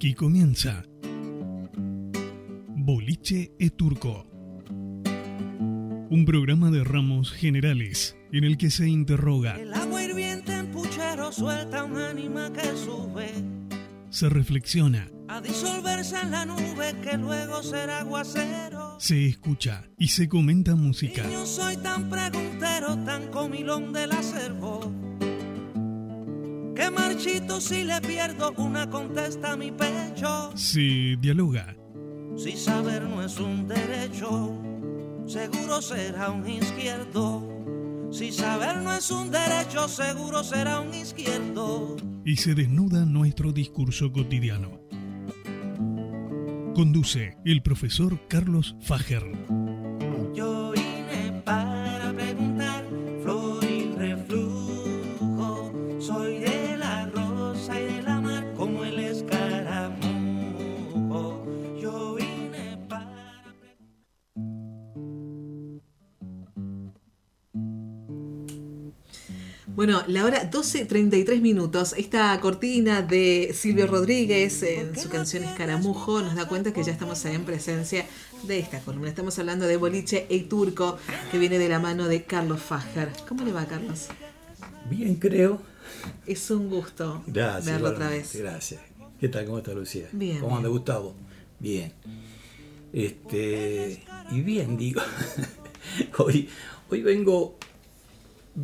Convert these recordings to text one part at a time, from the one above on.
Aquí comienza Boliche e Turco. Un programa de ramos generales en el que se interroga, El agua hirviente en puchero suelta un ánima que sube se reflexiona, a disolverse en la nube que luego será aguacero. se escucha y se comenta música. Niño soy tan preguntero, tan comilón del acervo. Que marchito si le pierdo una contesta a mi pecho. Se dialoga, Si saber no es un derecho, seguro será un izquierdo. Si saber no es un derecho, seguro será un izquierdo. y se desnuda nuestro discurso cotidiano. Conduce el profesor Carlos Fager. Bueno, la hora 12.33 minutos. Esta cortina de Silvio Rodríguez en su canción Escaramujo nos da cuenta que ya estamos en presencia de esta columna. Estamos hablando de Boliche e Turco, que viene de la mano de Carlos Fager. ¿Cómo le va, Carlos? Bien, creo. Es un gusto Gracias. verlo otra vez. Gracias. ¿Qué tal? ¿Cómo está Lucía? Bien, ¿Cómo anda bien. Gustavo? Bien. Este. Y bien, digo. hoy, hoy vengo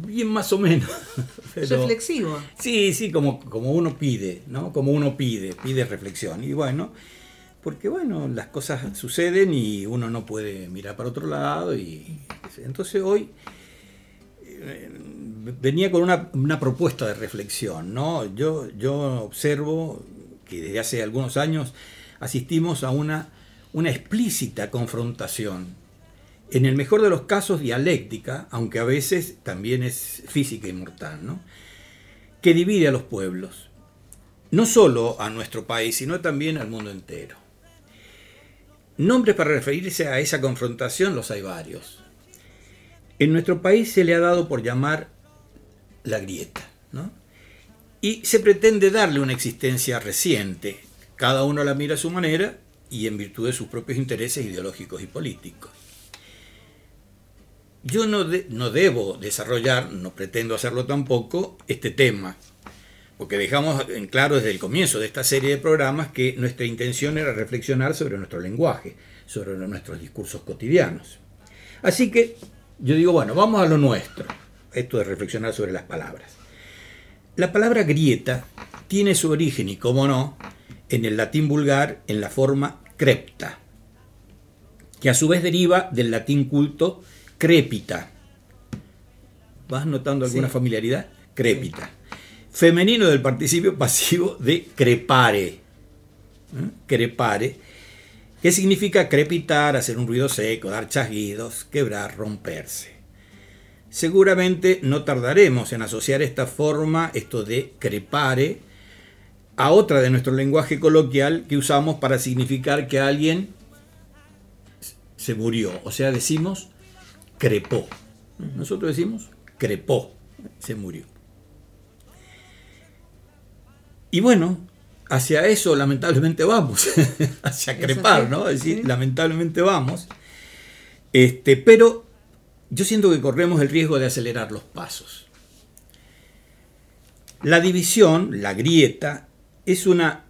bien más o menos. pero- Reflexivo. Sí, sí, como, como uno pide, ¿no? Como uno pide, pide reflexión. Y bueno, porque bueno, las cosas suceden y uno no puede mirar para otro lado. Y entonces hoy eh, venía con una, una propuesta de reflexión, ¿no? Yo, yo observo que desde hace algunos años asistimos a una, una explícita confrontación en el mejor de los casos dialéctica, aunque a veces también es física y mortal, ¿no? que divide a los pueblos, no solo a nuestro país, sino también al mundo entero. Nombres para referirse a esa confrontación los hay varios. En nuestro país se le ha dado por llamar la grieta, ¿no? Y se pretende darle una existencia reciente. Cada uno la mira a su manera y en virtud de sus propios intereses ideológicos y políticos. Yo no, de- no debo desarrollar, no pretendo hacerlo tampoco, este tema, porque dejamos en claro desde el comienzo de esta serie de programas que nuestra intención era reflexionar sobre nuestro lenguaje, sobre nuestros discursos cotidianos. Así que yo digo, bueno, vamos a lo nuestro, esto de reflexionar sobre las palabras. La palabra grieta tiene su origen, y cómo no, en el latín vulgar en la forma crepta, que a su vez deriva del latín culto crépita. ¿Vas notando alguna Sí. familiaridad? Crépita. Femenino del participio pasivo de crepare. ¿eh? Crepare, que significa crepitar, hacer un ruido seco, dar chasquidos, quebrar, romperse. Seguramente no tardaremos en asociar esta forma, esto de crepare, a otra de nuestro lenguaje coloquial que usamos para significar que alguien se murió. O sea, decimos crepó. Nosotros decimos crepó, se murió. Y bueno, hacia eso lamentablemente vamos, hacia crepar, ¿no? Es decir, lamentablemente vamos. Este, pero yo siento que corremos el riesgo de acelerar los pasos. La división, la grieta, es una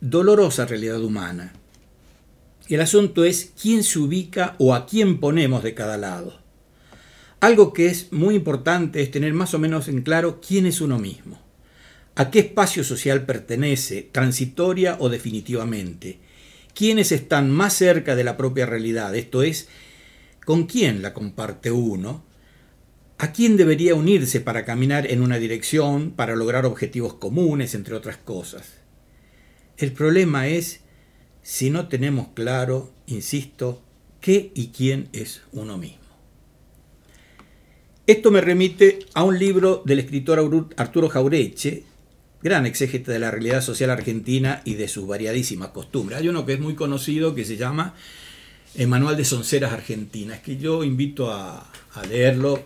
dolorosa realidad humana. El asunto es quién se ubica o a quién ponemos de cada lado. Algo que es muy importante es tener más o menos en claro quién es uno mismo, a qué espacio social pertenece, transitoria o definitivamente, quiénes están más cerca de la propia realidad, esto es, con quién la comparte uno, a quién debería unirse para caminar en una dirección, para lograr objetivos comunes, entre otras cosas. El problema es si no tenemos claro, insisto, qué y quién es uno mismo. Esto me remite a un libro del escritor Arturo Jaureche, gran exégeta de la realidad social argentina y de sus variadísimas costumbres. Hay uno que es muy conocido que se llama El Manual de Sonceras Argentinas, que yo invito a, a leerlo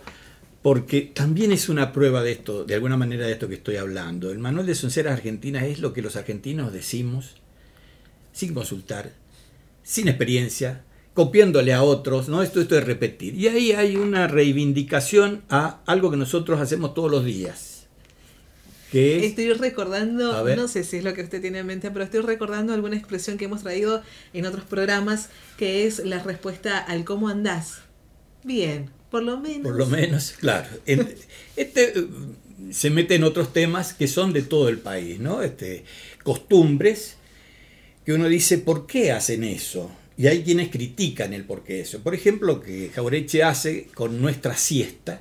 porque también es una prueba de esto, de alguna manera de esto que estoy hablando. El Manual de Sonceras Argentinas es lo que los argentinos decimos sin consultar, sin experiencia, copiándole a otros, ¿no? Esto, esto es repetir. Y ahí hay una reivindicación a algo que nosotros hacemos todos los días. Que es, Estoy recordando, no sé si es lo que usted tiene en mente, pero estoy recordando alguna expresión que hemos traído en otros programas, que es la respuesta al cómo andás. Bien, por lo menos. por lo menos, claro. este eh, se mete en otros temas que son de todo el país, ¿no? Este, costumbres que uno dice, ¿por qué hacen eso? Y hay quienes critican el por qué eso. Por ejemplo, que Jaureche hace con nuestra siesta.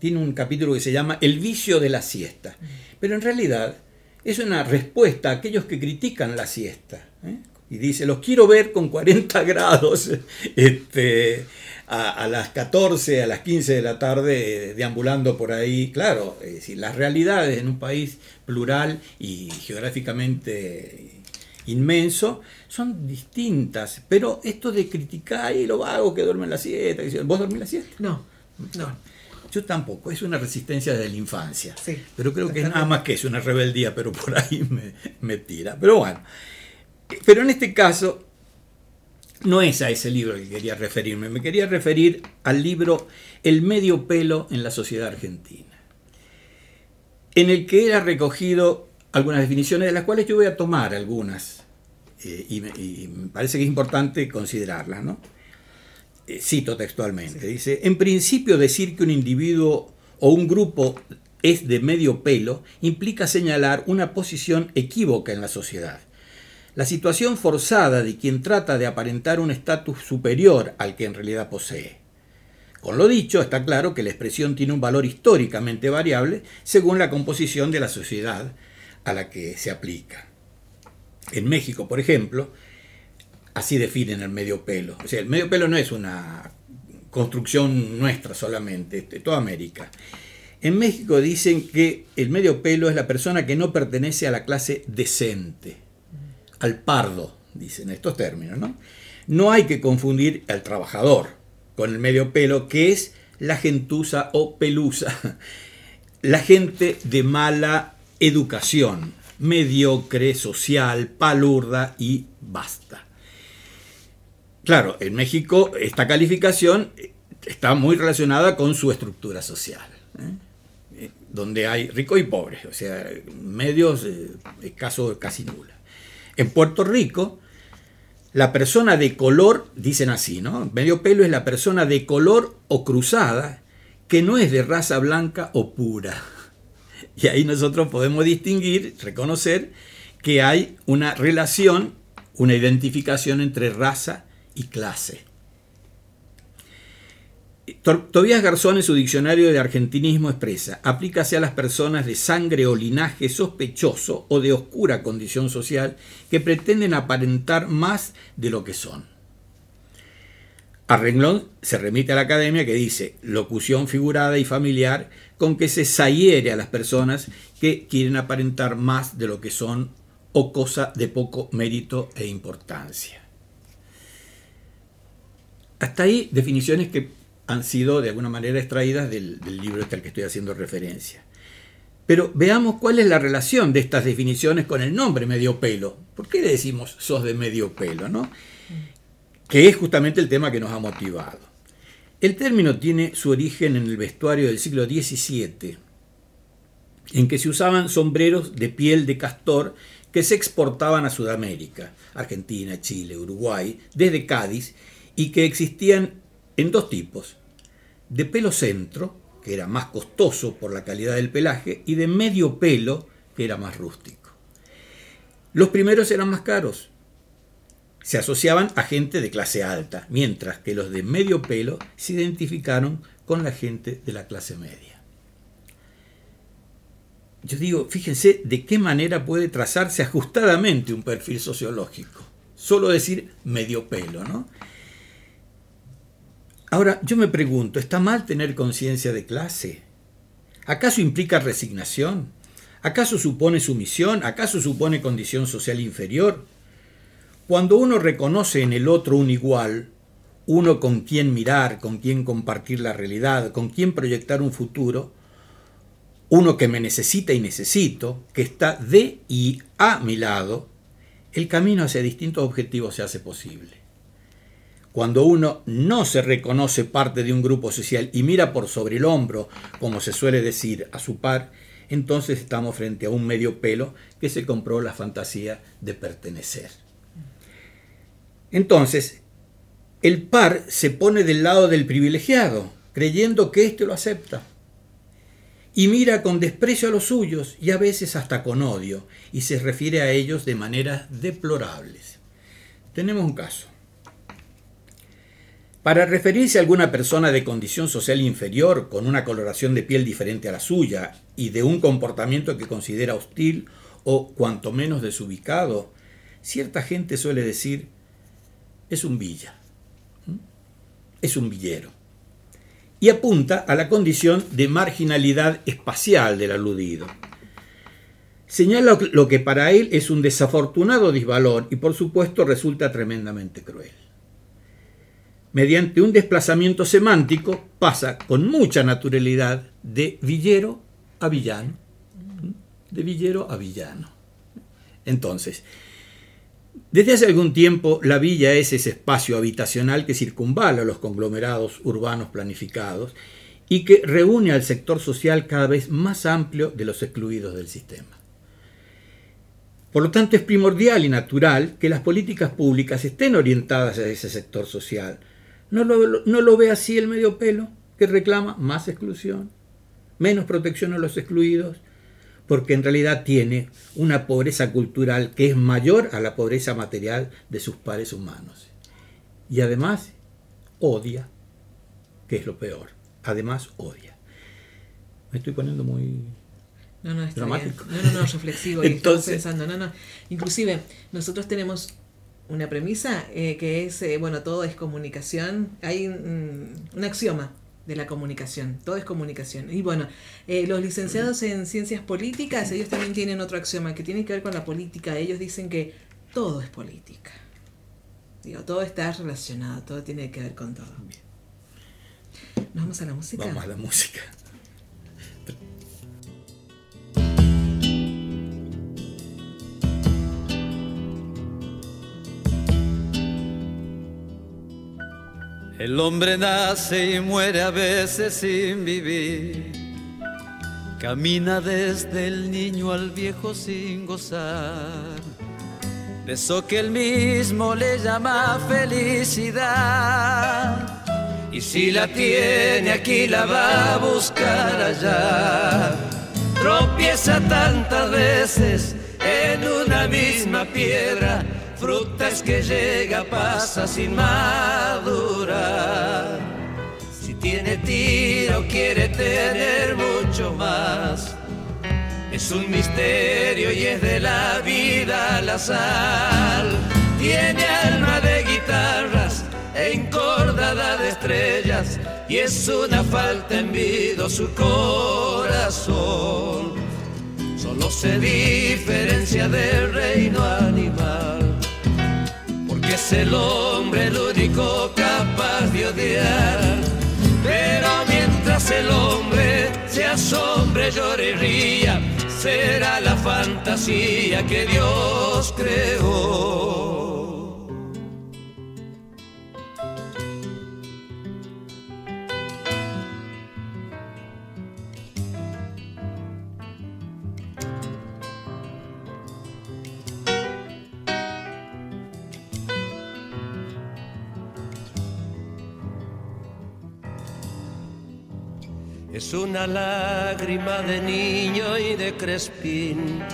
Tiene un capítulo que se llama El vicio de la siesta. Pero en realidad es una respuesta a aquellos que critican la siesta. ¿eh? Y dice, los quiero ver con 40 grados este, a, las 14, a las 15 de la tarde, eh, deambulando por ahí. Claro, las realidades en un país plural y geográficamente inmenso son distintas. Pero esto de criticar y lo vago que duermen la siesta, ¿vos dormís la siesta? No, no. Yo tampoco, es una resistencia desde la infancia. Sí, pero creo que es nada más que es una rebeldía, pero por ahí me, me tira. Pero bueno, pero en este caso no es a ese libro que quería referirme, me quería referir al libro El medio pelo en la sociedad argentina, en el que era recogido algunas definiciones de las cuales yo voy a tomar algunas, eh, y, me, y me parece que es importante considerarlas, ¿no? Eh, cito textualmente, dice, en principio decir que un individuo o un grupo es de medio pelo implica señalar una posición equívoca en la sociedad. La situación forzada de quien trata de aparentar un estatus superior al que en realidad posee. Con lo dicho, está claro que la expresión tiene un valor históricamente variable según la composición de la sociedad a la que se aplica. En México, por ejemplo, así definen el medio pelo. O sea, el medio pelo no es una construcción nuestra solamente, de toda América. En México dicen que el medio pelo es la persona que no pertenece a la clase decente, al pardo, dicen estos términos, ¿no? No hay que confundir al trabajador con el medio pelo, que es la gentuza o pelusa, la gente de mala educación, mediocre, social, palurda y basta. Claro, en México esta calificación está muy relacionada con su estructura social, ¿eh? Eh, donde hay rico y pobre, o sea, medios eh, casi nula. En Puerto Rico, la persona de color, dicen así, ¿no? Medio pelo es la persona de color o cruzada que no es de raza blanca o pura. Y ahí nosotros podemos distinguir, reconocer que hay una relación, una identificación entre raza y clase. Tobías Garzón en su diccionario de argentinismo expresa, aplícase a las personas de sangre o linaje sospechoso o de oscura condición social que pretenden aparentar más de lo que son. A renglón se remite a la academia que dice locución figurada y familiar con que se zahiere a las personas que quieren aparentar más de lo que son o cosa de poco mérito e importancia. Hasta ahí definiciones que han sido de alguna manera extraídas del, del libro este al que estoy haciendo referencia. Pero veamos cuál es la relación de estas definiciones con el nombre medio pelo. ¿Por qué le decimos sos de medio pelo? ¿no? Que es justamente el tema que nos ha motivado. El término tiene su origen en el vestuario del siglo XVII, en que se usaban sombreros de piel de castor que se exportaban a Sudamérica, Argentina, Chile, Uruguay, desde Cádiz, y que existían en dos tipos, de pelo centro, que era más costoso por la calidad del pelaje, y de medio pelo, que era más rústico. Los primeros eran más caros, se asociaban a gente de clase alta, mientras que los de medio pelo se identificaron con la gente de la clase media. Yo digo, fíjense de qué manera puede trazarse ajustadamente un perfil sociológico. Solo decir medio pelo, ¿no? Ahora, yo me pregunto, ¿está mal tener conciencia de clase? ¿Acaso implica resignación? ¿Acaso supone sumisión? ¿Acaso supone condición social inferior? Cuando uno reconoce en el otro un igual, uno con quien mirar, con quien compartir la realidad, con quien proyectar un futuro, uno que me necesita y necesito, que está de y a mi lado, el camino hacia distintos objetivos se hace posible. Cuando uno no se reconoce parte de un grupo social y mira por sobre el hombro, como se suele decir, a su par, entonces estamos frente a un medio pelo que se compró la fantasía de pertenecer. Entonces, el par se pone del lado del privilegiado, creyendo que éste lo acepta. Y mira con desprecio a los suyos y a veces hasta con odio, y se refiere a ellos de maneras deplorables. Tenemos un caso. Para referirse a alguna persona de condición social inferior, con una coloración de piel diferente a la suya y de un comportamiento que considera hostil o cuanto menos desubicado, cierta gente suele decir, es un villa, es un villero, y apunta a la condición de marginalidad espacial del aludido. Señala lo que para él es un desafortunado disvalor y por supuesto resulta tremendamente cruel mediante un desplazamiento semántico, pasa con mucha naturalidad de villero a villano. De villero a villano. Entonces, desde hace algún tiempo la villa es ese espacio habitacional que circunvala los conglomerados urbanos planificados y que reúne al sector social cada vez más amplio de los excluidos del sistema. Por lo tanto, es primordial y natural que las políticas públicas estén orientadas a ese sector social, ¿No lo, ve así el medio pelo que reclama más exclusión, menos protección a los excluidos? Porque en realidad tiene una pobreza cultural que es mayor a la pobreza material de sus pares humanos. Y además odia, que es lo peor. Además odia. Me estoy poniendo muy no, no, está dramático. No, no, no, reflexivo. Entonces, pensando, no, no. Inclusive, nosotros tenemos una premisa eh, que es, eh, bueno, todo es comunicación. Hay un axioma de la comunicación, todo es comunicación. Y bueno, eh, los licenciados en ciencias políticas, ellos también tienen otro axioma que tiene que ver con la política. Ellos dicen que todo es política. Digo, todo está relacionado, todo tiene que ver con todo. ¿Nos vamos a la música? Vamos a la música. El hombre nace y muere a veces sin vivir. Camina desde el niño al viejo sin gozar. De eso que él mismo le llama felicidad. Y si la tiene aquí, la va a buscar allá. Tropieza tantas veces en una misma piedra frutas que llega, pasa sin madurar. Si tiene tiro, quiere tener mucho más. Es un misterio y es de la vida la sal. Tiene alma de guitarras encordada de estrellas y es una falta en vida su corazón. Solo se diferencia del reino animal es el hombre el único capaz de odiar. Pero mientras el hombre se asombre, llore será la fantasía que Dios creó. Es una lágrima de niño y de crespín.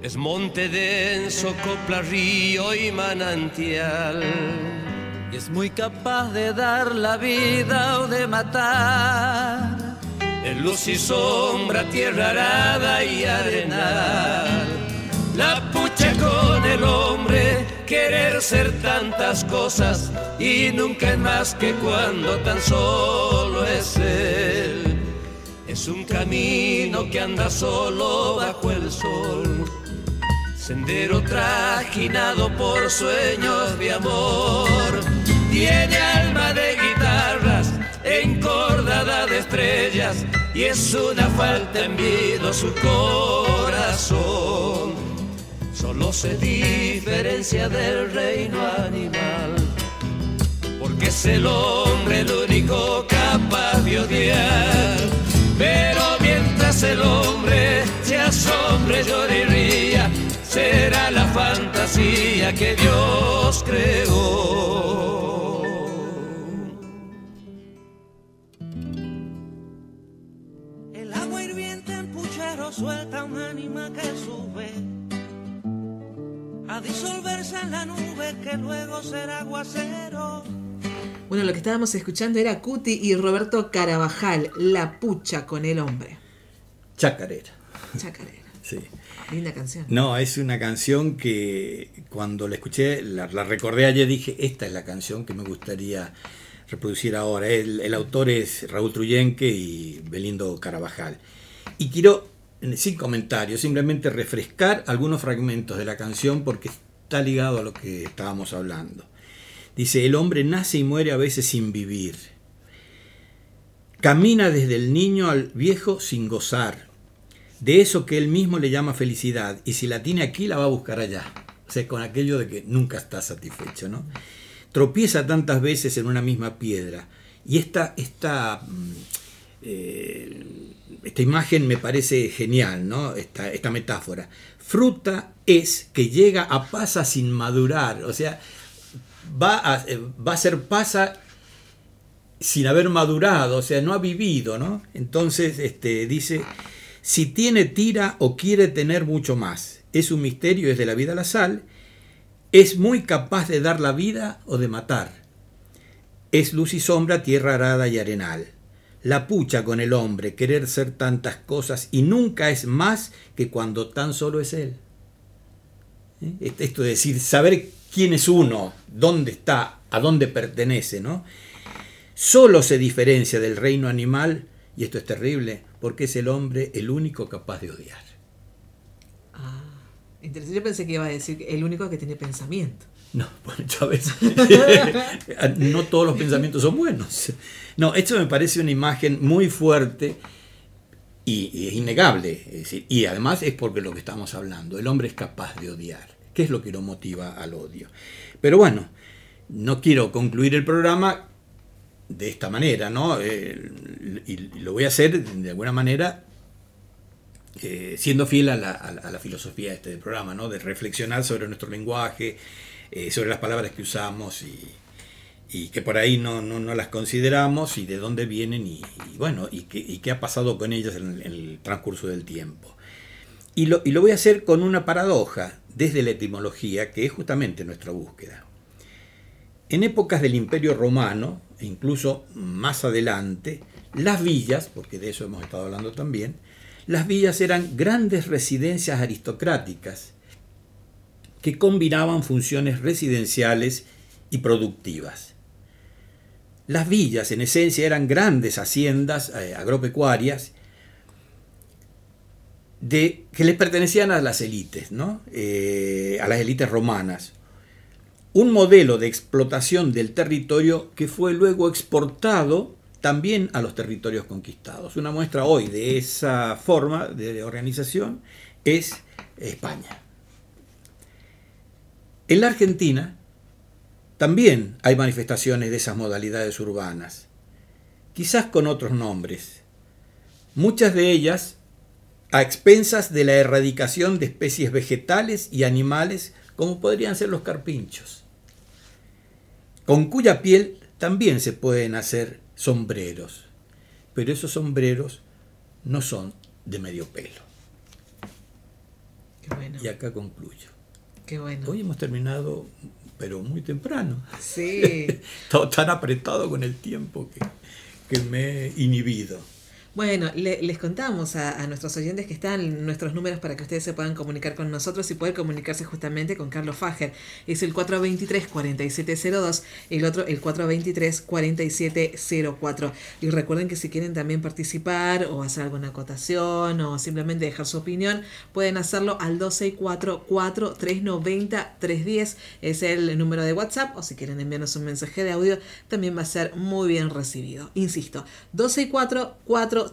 Es monte denso, copla, río y manantial. Y es muy capaz de dar la vida o de matar. En luz y sombra, tierra arada y arenal. La pucha con el hombre, querer ser tantas cosas y nunca es más que cuando tan solo es él. Es un camino que anda solo bajo el sol, sendero trajinado por sueños de amor. Tiene alma de guitarras encordada de estrellas y es una falta en vida su corazón. Solo se esencia del reino animal. Porque es el hombre el único capaz de odiar. Pero mientras el hombre se asombre, llore y ría, será la fantasía que Dios creó. El agua hirviente en puchero suelta un ánima que sube a disolverse en la nube que luego será aguacero. Bueno, lo que estábamos escuchando era Cuti y Roberto Carabajal, La Pucha con el Hombre. Chacarera. Chacarera. Sí. Linda canción. No, es una canción que cuando la escuché, la, la recordé ayer, dije, esta es la canción que me gustaría reproducir ahora. El, el autor es Raúl Truyenque y Belindo Carabajal. Y quiero, sin comentarios, simplemente refrescar algunos fragmentos de la canción porque está ligado a lo que estábamos hablando. Dice, el hombre nace y muere a veces sin vivir. Camina desde el niño al viejo sin gozar de eso que él mismo le llama felicidad. Y si la tiene aquí, la va a buscar allá. O sea, con aquello de que nunca está satisfecho, ¿no? Tropieza tantas veces en una misma piedra. Y esta, esta, mm, eh, esta imagen me parece genial, ¿no? Esta, metáfora. Fruta es que llega a pasa sin madurar. O sea, va a, eh, va a ser pasa sin haber madurado, o sea, no ha vivido, ¿no? Entonces, este, dice, si tiene tira o quiere tener mucho más, es un misterio, es de la vida la sal, es muy capaz de dar la vida o de matar. Es luz y sombra, tierra arada y arenal. La pucha con el hombre, querer ser tantas cosas y nunca es más que cuando tan solo es él. ¿Eh? Esto de decir, saber quién es uno, dónde está, a dónde pertenece, ¿no? Solo se diferencia del reino animal, y esto es terrible, porque es el hombre el único capaz de odiar. Ah, interesante. Yo pensé que iba a decir el único que tiene pensamiento. No, bueno, Chávez. no todos los pensamientos son buenos. No, esto me parece una imagen muy fuerte y, y es innegable. Es decir, y además es porque lo que estamos hablando. El hombre es capaz de odiar. ¿Qué es lo que lo motiva al odio? Pero bueno, no quiero concluir el programa de esta manera, ¿no? Eh, y lo voy a hacer de alguna manera eh, siendo fiel a la, a la- a la filosofía de este programa, ¿no? De reflexionar sobre nuestro lenguaje, eh, sobre las palabras que usamos y, que por ahí no, las consideramos y de dónde vienen y, bueno, y qué, ha pasado con ellas en, en el transcurso del tiempo. Y lo, y lo voy a hacer con una paradoja desde la etimología, que es justamente nuestra búsqueda. En épocas del Imperio Romano, e incluso más adelante, las villas, porque de eso hemos estado hablando también, las villas eran grandes residencias aristocráticas que combinaban funciones residenciales y productivas. Las villas, en esencia, eran grandes haciendas eh, agropecuarias de, que les pertenecían a las élites, ¿no? Eh, a las élites romanas. Un modelo de explotación del territorio que fue luego exportado también a los territorios conquistados. Una muestra hoy de esa forma de organización es España. En la Argentina también hay manifestaciones de esas modalidades urbanas, quizás con otros nombres. Muchas de ellas a expensas de la erradicación de especies vegetales y animales como podrían ser los carpinchos, con cuya piel también se pueden hacer sombreros, pero esos sombreros no son de medio pelo. Qué bueno. Y acá concluyo. Qué bueno. Hoy hemos terminado, pero muy temprano. Sí. Estaba tan apretado con el tiempo que, que me he inhibido. Bueno, le- les contamos a, nuestros oyentes que están nuestros números para que ustedes se puedan comunicar con nosotros y poder comunicarse justamente con Carlos Fager. Es el 423-4702, el otro el 423-4704. Y recuerden que si quieren también participar o hacer alguna acotación o simplemente dejar su opinión, pueden hacerlo al 264-4390-310. Es el número de WhatsApp o si quieren enviarnos un mensaje de audio, también va a ser muy bien recibido. Insisto,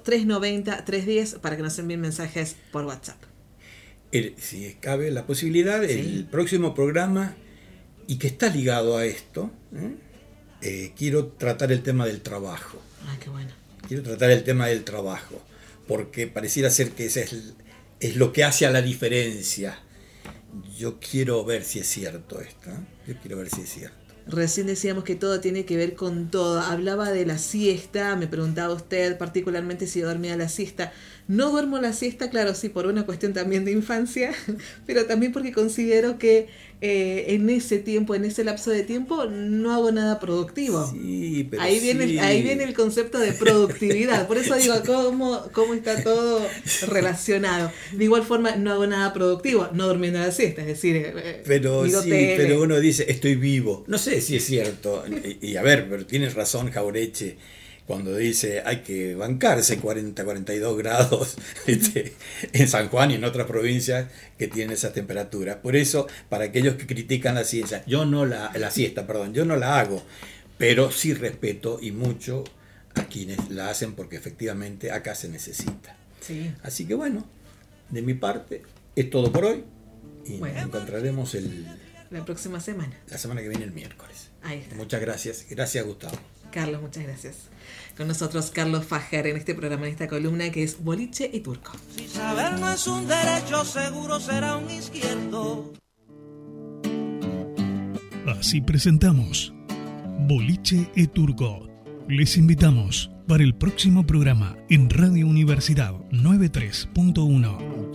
264-4390-310 para que nos envíen mensajes por WhatsApp. si cabe la posibilidad, el próximo programa, y que está ligado a esto, ¿eh? Eh, quiero tratar el tema del trabajo. Ah, qué bueno. Quiero tratar el tema del trabajo, porque pareciera ser que ese es, es lo que hace a la diferencia. Yo quiero ver si es cierto esto. ¿eh? Yo quiero ver si es cierto. Recién decíamos que todo tiene que ver con todo. Hablaba de la siesta, me preguntaba usted particularmente si dormía la siesta. No duermo la siesta, claro, sí, por una cuestión también de infancia, pero también porque considero que eh, en ese tiempo, en ese lapso de tiempo, no hago nada productivo. Sí, pero ahí, viene, ahí viene el concepto de productividad. Por eso digo, ¿cómo, ¿cómo está todo relacionado? De igual forma, no hago nada productivo, no durmiendo la siesta, es decir, eh, pero, sí, pero uno dice, estoy vivo. No sé si es cierto. Y, y a ver, pero tienes razón, Jaureche cuando dice hay que bancarse 40, 42 grados este, en San Juan y en otras provincias que tienen esa temperatura. Por eso, para aquellos que critican la ciencia, yo no la, la siesta, perdón, yo no la hago, pero sí respeto y mucho a quienes la hacen porque efectivamente acá se necesita. Así que bueno, de mi parte es todo por hoy y nos encontraremos el, la próxima semana. La semana que viene el miércoles. Ahí está. Muchas gracias. Gracias Gustavo. Carlos, muchas gracias. Con nosotros Carlos Fajer en este programa, en esta columna que es Boliche y Turco. Si saber no es un derecho, seguro será un izquierdo. Así presentamos Boliche y Turco. Les invitamos para el próximo programa en Radio Universidad 93.1.